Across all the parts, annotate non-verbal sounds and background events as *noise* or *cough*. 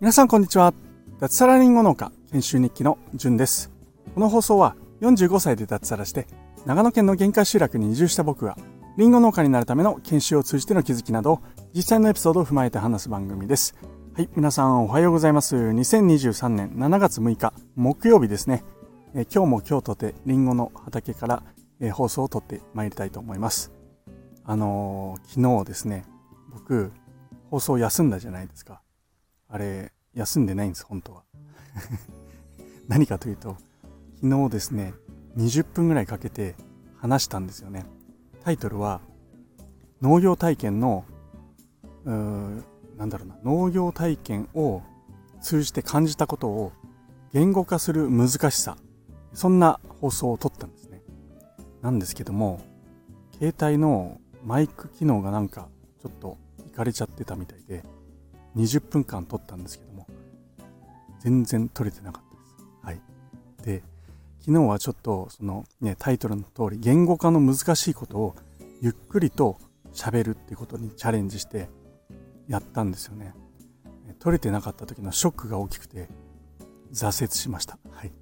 皆さんこんにちは。脱サラリンゴ農家研修日記のじゅんです。この放送は45歳で脱サラして長野県の限界集落に移住した僕がリンゴ農家になるための研修を通じての気づきなど実際のエピソードを踏まえて話す番組です。はい皆さんおはようございます。2023年7月6日木曜日ですね。え今日も今日とてリンゴの畑から、え放送を撮ってまいりたいと思います。あのー、昨日ですね僕放送休んだじゃないですか。あれ休んでないんです本当は。*laughs* 何かというと昨日ですね20分ぐらいかけて話したんですよね。タイトルは農業体験のうーなんだろうな農業体験を通じて感じたことを言語化する難しさ。そんな放送を撮ったんですね。なんですけども携帯のマイク機能がなんかちょっといかれちゃってたみたいで20分間撮ったんですけども全然撮れてなかったです。はい。で昨日はちょっとそのねタイトルの通り言語化の難しいことをゆっくりと喋るってことにチャレンジしてやったんですよね撮れてなかった時のショックが大きくて挫折しました。はい。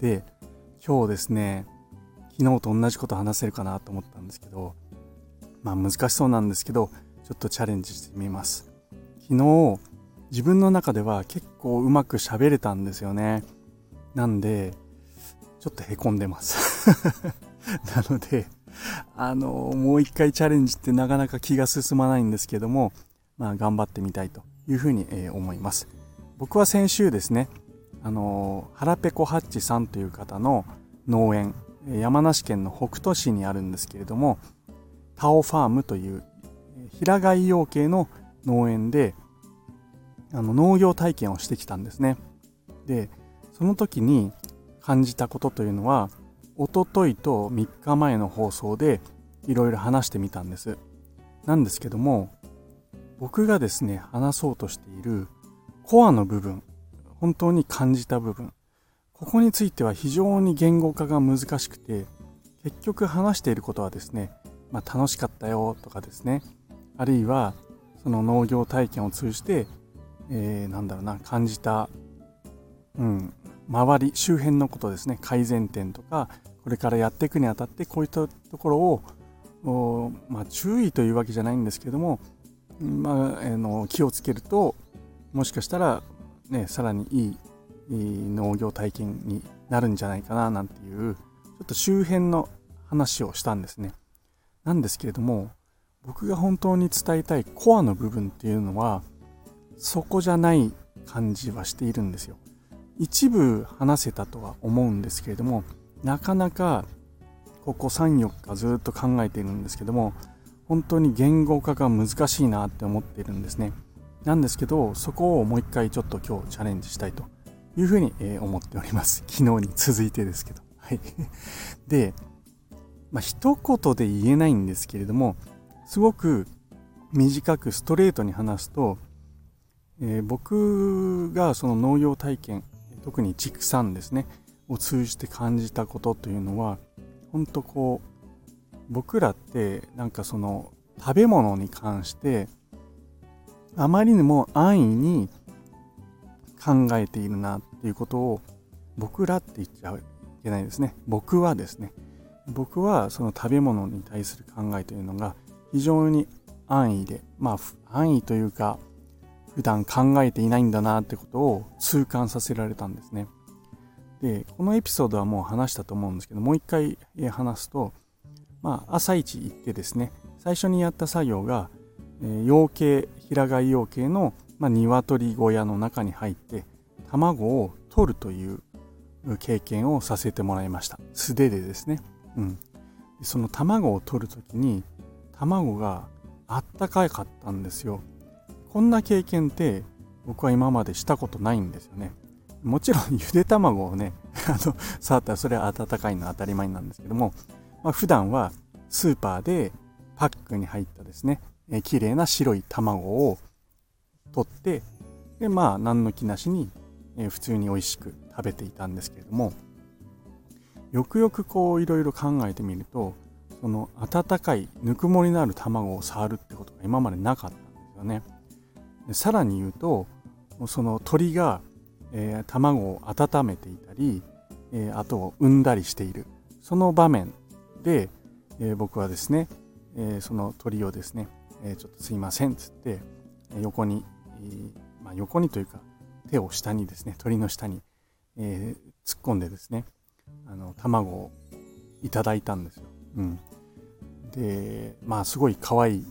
で今日ですね昨日と同じこと話せるかなと思ったんですけどまあ難しそうなんですけどちょっとチャレンジしてみます。昨日自分の中では結構うまく喋れたんですよね。なんでちょっとへこんでます。*laughs* なのであのもう一回チャレンジってなかなか気が進まないんですけどもまあ頑張ってみたいというふうに、え思います。僕は先週ですねあの腹ペコハッチさんという方の農園山梨県の北杜市にあるんですけれどもタオファームという平飼い養鶏の農園であの農業体験をしてきたんですね。でその時に感じたことというのはおとといと3日前の放送でいろいろ話してみたんです。なんですけども僕がですね話そうとしているコアの部分本当に感じた部分ここについては非常に言語化が難しくて結局話していることはですね、まあ、楽しかったよとかですねあるいはその農業体験を通じて、えー、なんだろうな感じた、うん、周り周辺のことですね改善点とかこれからやっていくにあたってこういったところをまあ、注意というわけじゃないんですけども、まあ、あの気をつけるともしかしたらね、さらにいい農業体験になるんじゃないかななんていうちょっと周辺の話をしたんですね。なんですけれども僕が本当に伝えたいコアの部分っていうのはそこじゃない感じはしているんですよ。一部話せたとは思うんですけれどもなかなかここ34日ずっと考えているんですけども本当に言語化が難しいなって思っているんですね。なんですけど、そこをもう一回ちょっと今日チャレンジしたいというふうに思っております。昨日に続いてですけど。はい。*laughs* で、まあ、一言で言えないんですけれども、すごく短くストレートに話すと、えー、僕がその農業体験、特に畜産ですね、を通じて感じたことというのは、本当こう、僕らってなんかその食べ物に関してあまりにも安易に考えているなっていうことを僕らって言っちゃいけないですね。僕はですね。僕はその食べ物に対する考えというのが非常に安易で、まあ安易というか普段考えていないんだなってことを痛感させられたんですね。で、このエピソードはもう話したと思うんですけど、もう一回話すと、まあ朝一行ってですね、最初にやった作業が養鶏平飼い養鶏の、まあ、鶏小屋の中に入って卵を取るという経験をさせてもらいました素手でですね、うん、その卵を取る時に卵があったかかったんですよ。こんな経験って僕は今までしたことないんですよね。もちろん *laughs* ゆで卵をね *laughs* あの触ったらそれは温かいのは当たり前なんですけども、まあ、普段はスーパーでパックに入ったですねえ綺麗な白い卵を取ってでまあ何の気なしに、え普通に美味しく食べていたんですけれどもよくよくこういろいろ考えてみるとその温かいぬくもりのある卵を触るってことが今までなかったんですよね。でさらに言うとその鳥が、えー、卵を温めていたり、えー、あと産んだりしているその場面で、えー、僕はですね、えその鳥をですね、えちょっとすいませんっつって横に、まあ、横にというか手を下にですね鳥の下に、え突っ込んでですねあの卵をいただいたんですよ。うん、でまあすごい可愛い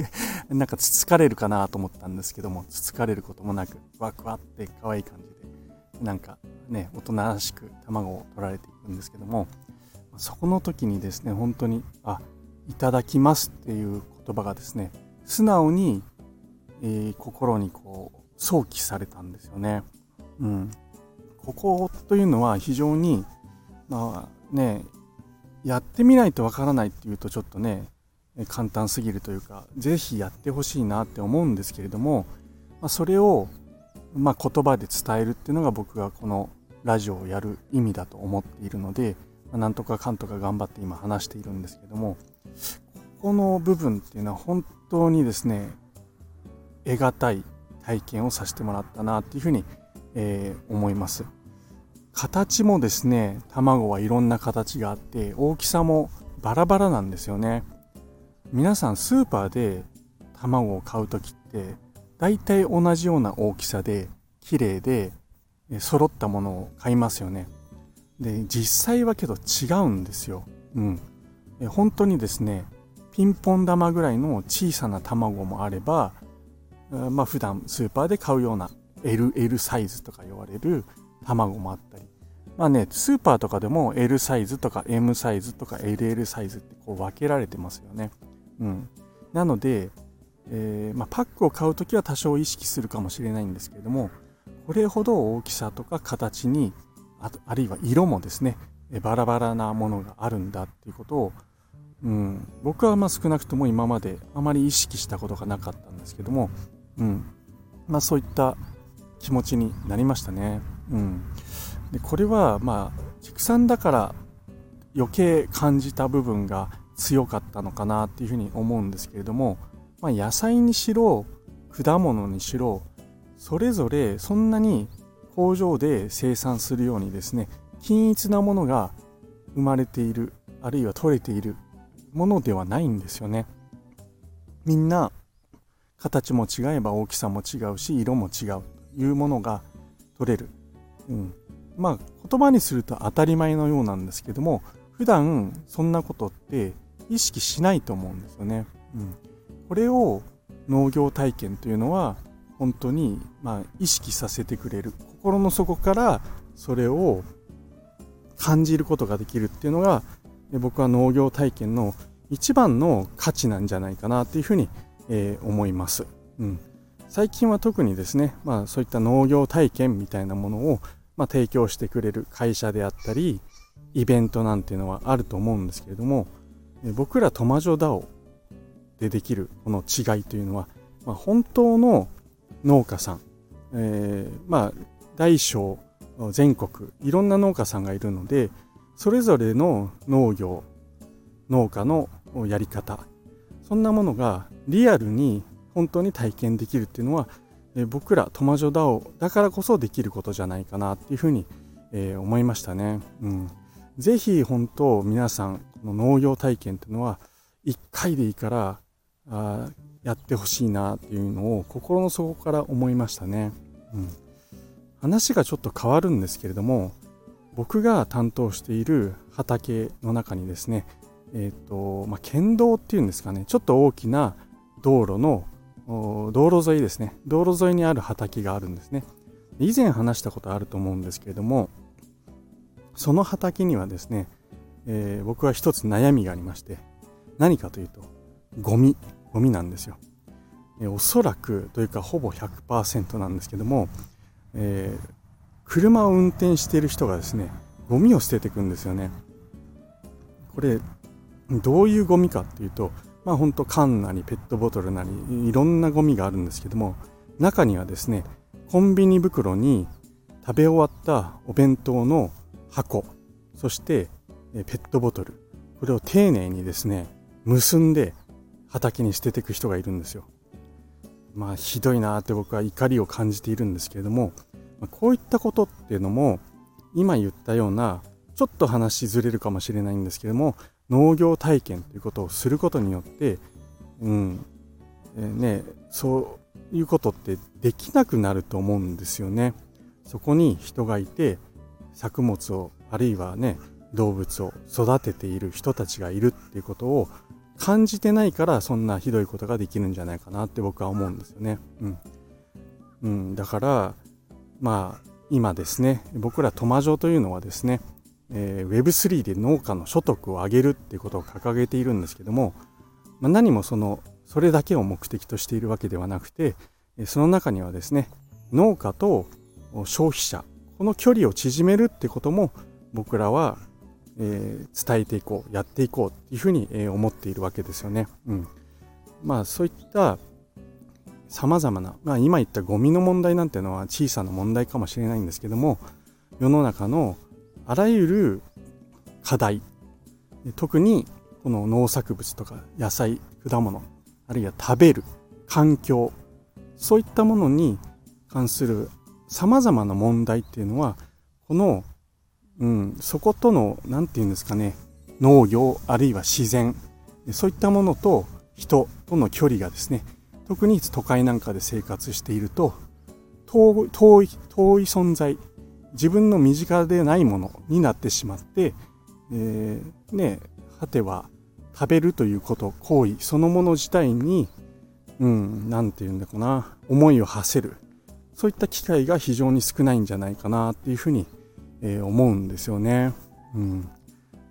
*laughs* なんかつつかれるかなと思ったんですけどもつつかれることもなくワクワって可愛い感じでなんかね大人らしく卵を取られていくんですけどもそこの時にですね本当にあいただきますっていう言葉がですね素直に、えー、心にこう想起されたんですよね。うん、ここというのは非常にまあねやってみないとわからないっていうとちょっとね簡単すぎるというか是非やってほしいなって思うんですけれども、まあ、それを、まあ、言葉で伝えるっていうのが僕がこのラジオをやる意味だと思っているので、まあ、なんとかかんとか頑張って今話しているんですけどもここの部分っていうのは本当にですね得難い体験をさせてもらったなっていうふうに、えー、思います。形もですね卵はいろんな形があって大きさもバラバラなんですよね。皆さんスーパーで卵を買う時って大体同じような大きさで綺麗で揃ったものを買いますよね。で実際はけど違うんですよ。うん。本当にですねピンポン玉ぐらいの小さな卵もあればまあ普段スーパーで買うような LL サイズとか言われる卵もあったり。まあねスーパーとかでも L サイズとか M サイズとか LL サイズってこう分けられてますよね。うん。なので、えー、まあ、パックを買う時は多少意識するかもしれないんですけれどもこれほど大きさとか形にああるいは色もですねバラバラなものがあるんだっていうことを、うん、僕はまあ少なくとも今まであまり意識したことがなかったんですけども、うん。まあ、そういった気持ちになりましたね。うん、でこれはまあ畜産だから余計感じた部分が強かったのかなっていうふうに思うんですけれども、まあ、野菜にしろ果物にしろそれぞれそんなに工場で生産するようにですね均一なものが生まれているあるいは取れているものではないんですよね。みんな形も違えば大きさも違うし色も違うというものが取れる、うん、まあ言葉にすると当たり前のようなんですけども普段そんなことって意識しないと思うんですよね。うん、これを農業体験というのは本当にま意識させてくれる。心の底からそれを感じることができるっていうのが僕は農業体験の一番の価値なんじゃないかなっていうふうに、え、思います、うん、最近は特にですね、まあ、そういった農業体験みたいなものをまあ、提供してくれる会社であったりイベントなんていうのはあると思うんですけれども僕らトマジョダオでできるこの違いというのは、まあ、本当の農家さん、えー、まあ大小全国いろんな農家さんがいるのでそれぞれの農業農家のやり方そんなものがリアルに本当に体験できるっていうのはえ僕らトマジョダオだからこそできることじゃないかなっていうふうに、え、思いましたね。うん。ぜひ本当皆さん、この農業体験っていうのは1回でいいからあやってほしいなっていうのを心の底から思いましたね。うん。話がちょっと変わるんですけれども、僕が担当している畑の中にですね、えっ、ー、と、まあ、県道っていうんですかね、ちょっと大きな道路の道路沿いですね。道路沿いにある畑があるんですね。以前話したことあると思うんですけれどもその畑にはですね、えー、僕は一つ悩みがありまして何かというとゴミ。ゴミなんですよ、えー、おそらくというかほぼ100%なんですけども、えー、車を運転している人がですねゴミを捨てていくんですよね。これどういうゴミかっていうとまあ本当缶なりペットボトルなりいろんなゴミがあるんですけども中にはですねコンビニ袋に食べ終わったお弁当の箱そしてペットボトルこれを丁寧にですね結んで畑に捨てていく人がいるんですよ。まあひどいなって僕は怒りを感じているんですけれどもこういったことっていうのも今言ったようなちょっと話ずれるかもしれないんですけども農業体験ということをすることによってうんえー、ねそういうことってできなくなると思うんですよねそこに人がいて作物をあるいはね動物を育てている人たちがいるっていうことを感じてないからそんなひどいことができるんじゃないかなって僕は思うんですよね。うん。うん、だからまあ今ですね僕らトマジョというのはですね、えー、Web3 で農家の所得を上げるっていうことを掲げているんですけども、まあ、何もそのそれだけを目的としているわけではなくてその中にはですね農家と消費者この距離を縮めるってことも僕らはえー、伝えていこうやっていこうっていうふうに、えー、思っているわけですよね。うん、まあそういったさまざまな、ま、今言ったゴミの問題なんていうのは小さな問題かもしれないんですけども世の中のあらゆる課題特にこの農作物とか野菜果物あるいは食べる環境そういったものに関するさまざまな問題っていうのはこのうん、そことの何て言うんですかね農業あるいは自然そういったものと人との距離がですね特に都会なんかで生活していると遠い遠い存在自分の身近でないものになってしまって、えー、ね果ては食べるということ行為そのもの自体にうん何て言うんだかな思いを馳せるそういった機会が非常に少ないんじゃないかなっていうふうにえー、思うんですよね。うん、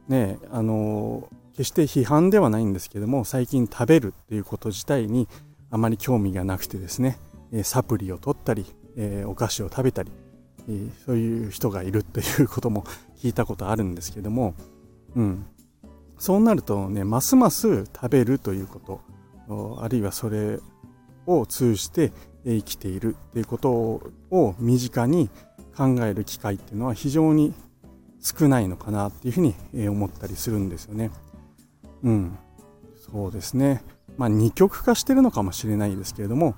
ねあの決して批判ではないんですけども最近食べるっていうこと自体にあまり興味がなくてですねサプリを取ったり、えー、お菓子を食べたり、そういう人がいるということも聞いたことあるんですけども、うん、そうなるとねますます食べるということあるいはそれを通じて生きているっていうことを身近に考える機会っていうのは非常に少ないのかなっていうふうに思ったりするんですよね。うん、そうですね。まあ二極化してるのかもしれないですけれども、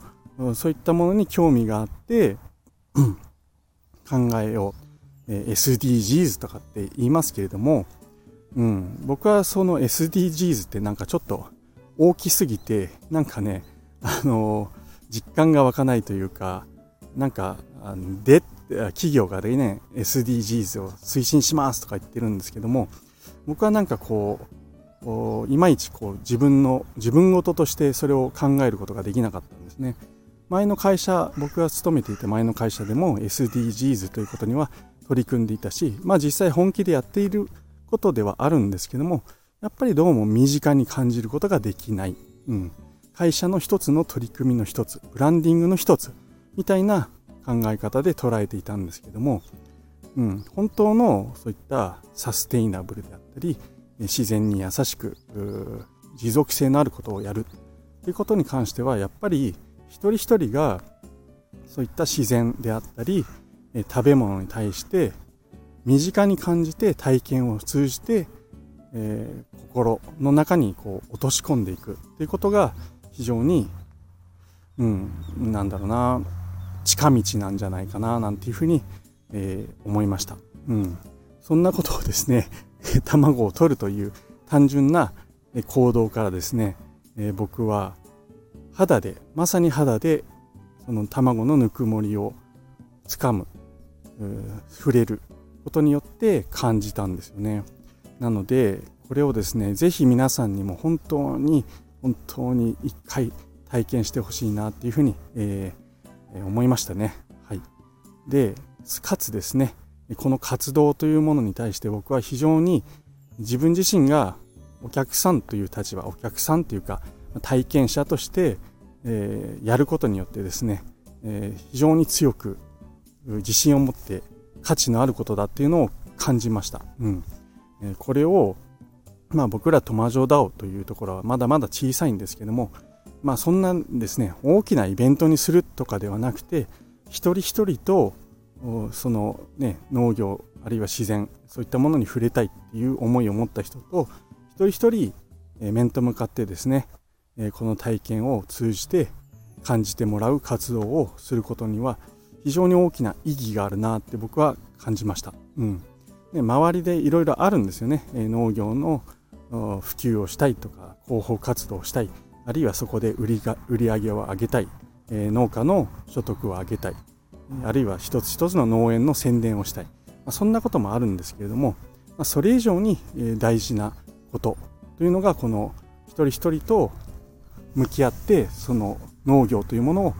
そういったものに興味があって、考えを、え SDGs とかって言いますけれども、うん、僕はその SDGs ってなんかちょっと大きすぎて、なんかね、あの実感が湧かないというか、なんか、で、企業がね、SDGs を推進しますとか言ってるんですけども、僕はなんかこう、いまいちこう自分の、自分事としてそれを考えることができなかったんですね。前の会社、僕が勤めていた前の会社でも SDGs ということには取り組んでいたし、まあ実際本気でやっていることではあるんですけども、やっぱりどうも身近に感じることができない。うん。会社の一つの取り組みの一つ、ブランディングの一つ、みたいな考え方で捉えていたんですけども、うん、本当のそういったサステイナブルであったり自然に優しく持続性のあることをやるということに関してはやっぱり一人一人がそういった自然であったり食べ物に対して身近に感じて体験を通じて、えー、心の中にこう落とし込んでいくということが非常に、うん、なんだろうな近道なんじゃないかななんていうふうに、えー、思いました。うん。そんなことをですね、*laughs* 卵を取るという単純な行動からですね、えー、僕は肌で、まさに肌でその卵のぬくもりをつかむ、触れることによって感じたんですよね。なので、これをですね、ぜひ皆さんにも本当に、本当に一回体験してほしいなっていうふうに、えー思いましたね。はい。で、かつですね、この活動というものに対して僕は非常に自分自身がお客さんという立場、お客さんというか体験者として、えー、やることによってですね、えー、非常に強く自信を持って価値のあることだっていうのを感じました。うん。えー、これを、まあ僕らトマジョダオというところはまだまだ小さいんですけども、まあそんなですね大きなイベントにするとかではなくて一人一人とそのね農業あるいは自然そういったものに触れたいっていう思いを持った人と一人一人、面と向かってですね、えこの体験を通じて感じてもらう活動をすることには非常に大きな意義があるなって僕は感じました。うん。ね、周りでいろいろあるんですよね、え農業の普及をしたいとか広報活動をしたい。あるいはそこで売りが売り上げを上げたい、え農家の所得を上げたい。あるいは一つ一つの農園の宣伝をしたい、まあ、そんなこともあるんですけれども、まあ、それ以上に大事なことというのがこの一人一人と向き合ってその農業というものを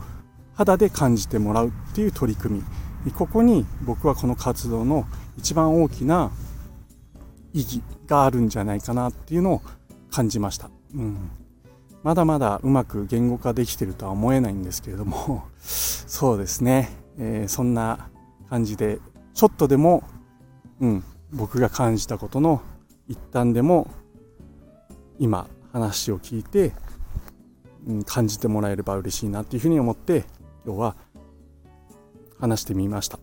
肌で感じてもらうっていう取り組み。ここに僕はこの活動の一番大きな意義があるんじゃないかなっていうのを感じました、うん、まだまだうまく言語化できてるとは思えないんですけれども。*laughs* そうですね、えー、そんな感じでちょっとでも、うん、僕が感じたことの一端でも今話を聞いて、感じてもらえれば嬉しいなっていうふうに思って今日は話してみました。は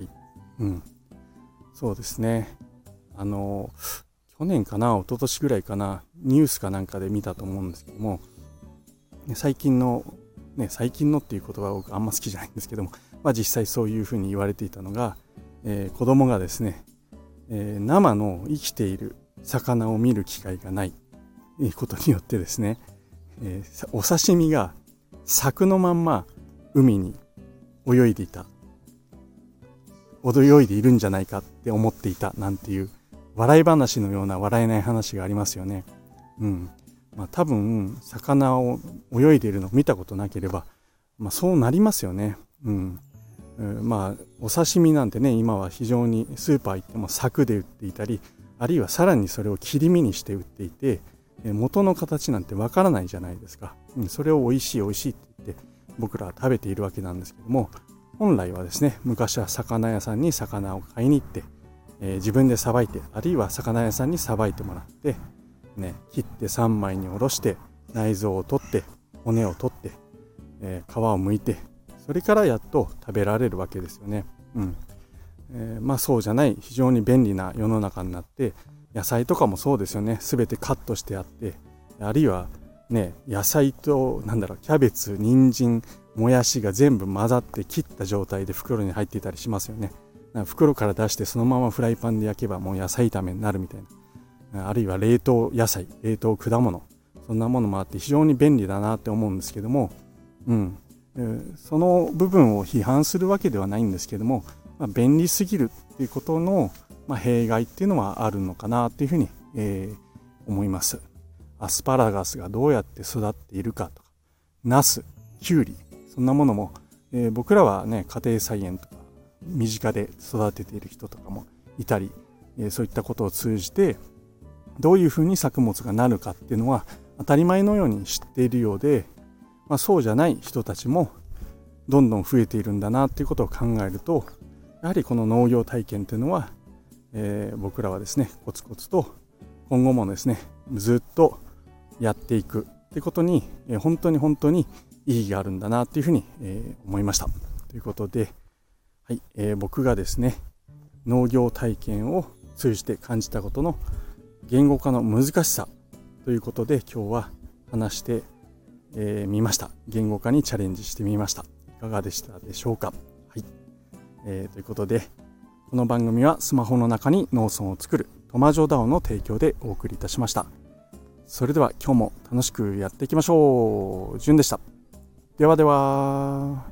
い。うん。そうですね。あの、去年かな、一昨年ぐらいかな、ニュースかなんかで見たと思うんですけども、最近の、ね、最近のっていう言葉は僕あんま好きじゃないんですけども、まあ実際そういうふうに言われていたのが、えー、子供がですね、えー、生の生きている魚を見る機会がないことによってですね、えー、お刺身が柵のまんま海に泳いでいた泳いでいるんじゃないかって思っていたなんていう笑い話のような笑えない話がありますよね。うん。まあ多分、魚を泳いでいるのを見たことなければ、まあそうなりますよね。うん。まあお刺身なんてね、今は非常にスーパー行っても柵で売っていたり、あるいはさらにそれを切り身にして売っていて、元の形なんてわからないじゃないですか。うん、それを美味しい美味しいって言って僕らは食べているわけなんですけども、本来はですね、昔は魚屋さんに魚を買いに行って、えー、自分でさばいて、あるいは魚屋さんにさばいてもらって、ね、切って3枚におろして、内臓を取って、骨を取って、えー、皮を剥いて、それからやっと食べられるわけですよね。うん。えー、まあそうじゃない非常に便利な世の中になって野菜とかもそうですよね全てカットしてあってあるいはね野菜となんだろうキャベツ人参もやしが全部混ざって切った状態で袋に入っていたりしますよね。袋から出してそのままフライパンで焼けばもう野菜炒めになるみたいな。あるいは冷凍野菜、冷凍果物、そんなものもあって非常に便利だなって思うんですけども、うん。その部分を批判するわけではないんですけども、まあ、便利すぎるっていうことの、まあ、弊害っていうのはあるのかなっていうふうに、えー、思います。アスパラガスがどうやって育っているかとか、ナス、キュウリ、そんなものも、えー、僕らはね家庭菜園とか身近で育てている人とかもいたり、えー、そういったことを通じてどういうふうに作物がなるかっていうのは当たり前のように知っているようで、まあ、そうじゃない人たちもどんどん増えているんだなっていうことを考えるとやはりこの農業体験っていうのは、えー、僕らはですねコツコツと今後もですねずっとやっていくってことに、えー、本当に本当に意義があるんだなっていうふうに、えー、思いました。ということで、はいえー、僕がですね農業体験を通じて感じたことの言語化の難しさということで今日は話してみ、えー、ました。言語化にチャレンジしてみました。いかがでしたでしょうか？はい、えー、ということでこの番組はスマホの中に農村を作るトマジョダオの提供でお送りいたしました。それでは今日も楽しくやっていきましょう。じゅんでした。ではでは。